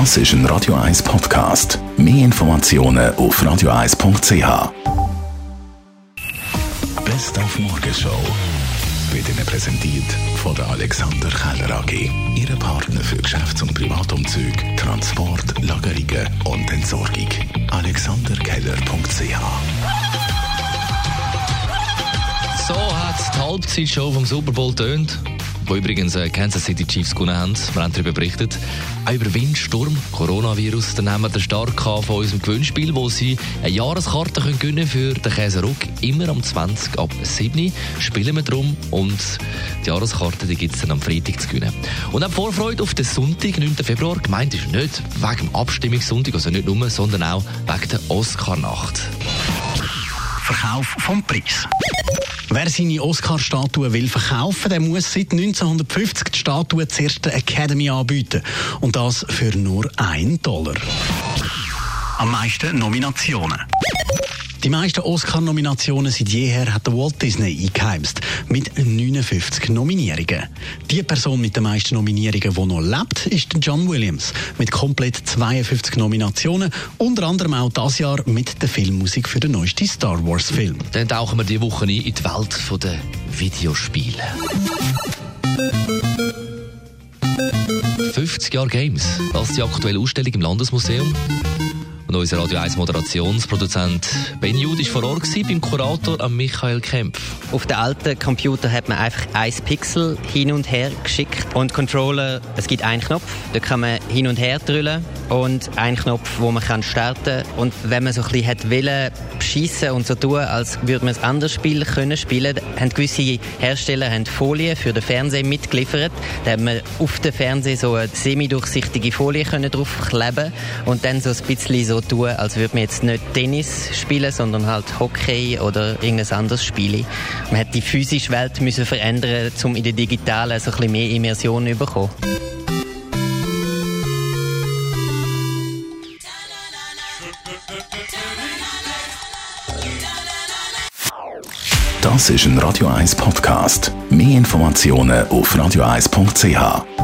Das ist ein Radio 1 Podcast. Mehr Informationen auf radio1.ch. Best auf Morgenshow wird Ihnen präsentiert von der Alexander Keller AG. Ihre Partner für Geschäfts- und Privatumzug, Transport, Lagerungen und Entsorgung. AlexanderKeller.ch So hat die Halbzeitshow vom Super Bowl tönt wo übrigens äh, Kansas City Chiefs gewonnen haben. Wir haben darüber berichtet. Auch über Wind, Sturm, Coronavirus. Dann haben wir den Start von unserem Gewinnspiel, wo Sie eine Jahreskarte können gewinnen für den Käseruck. Immer am 20 ab 7 spielen wir drum und die Jahreskarte gibt es dann am Freitag zu gewinnen. Und auch Vorfreude auf den Sonntag, 9. Februar. Gemeint ist nicht wegen dem Abstimmungssonntag, also nicht nur, sondern auch wegen der Oscar-Nacht. Verkauf vom Preis. Wer seine Oscar-Statue will verkaufen, der muss seit 1950 die Statue zuerst der Academy anbieten. Und das für nur 1 Dollar. Am meisten Nominationen. Die meisten Oscar-Nominationen seit jeher hat Walt Disney eingeheimst, mit 59 Nominierungen. Die Person mit den meisten Nominierungen, die noch lebt, ist John Williams, mit komplett 52 Nominationen, unter anderem auch das Jahr mit der Filmmusik für den neuesten Star Wars-Film. Dann tauchen wir diese Woche ein in die Welt der Videospiele. 50 Jahre Games, das ist die aktuelle Ausstellung im Landesmuseum. Und unser Radio 1 Moderationsproduzent Ben Jud war vor Ort beim Kurator Michael Kempf. Auf den alten Computer hat man einfach ein Pixel hin und her geschickt. Und Controller, es gibt einen Knopf, da kann man hin und her drüllen und einen Knopf, wo man kann starten Und wenn man so ein bisschen hat wollen, und so tun, als würde man ein anderes Spiel können spielen, haben gewisse Hersteller haben Folien für den Fernseher mitgeliefert. Da hat man auf den Fernseher so eine semi-durchsichtige Folie können draufkleben und dann so ein bisschen so tun, als würde man jetzt nicht Tennis spielen, sondern halt Hockey oder irgendein anderes Spiel. Man hat die physische Welt müssen verändern, um in der digitalen so ein bisschen mehr Immersion zu bekommen. Das ist ein Radio 1 Podcast. Mehr Informationen auf radio1.ch.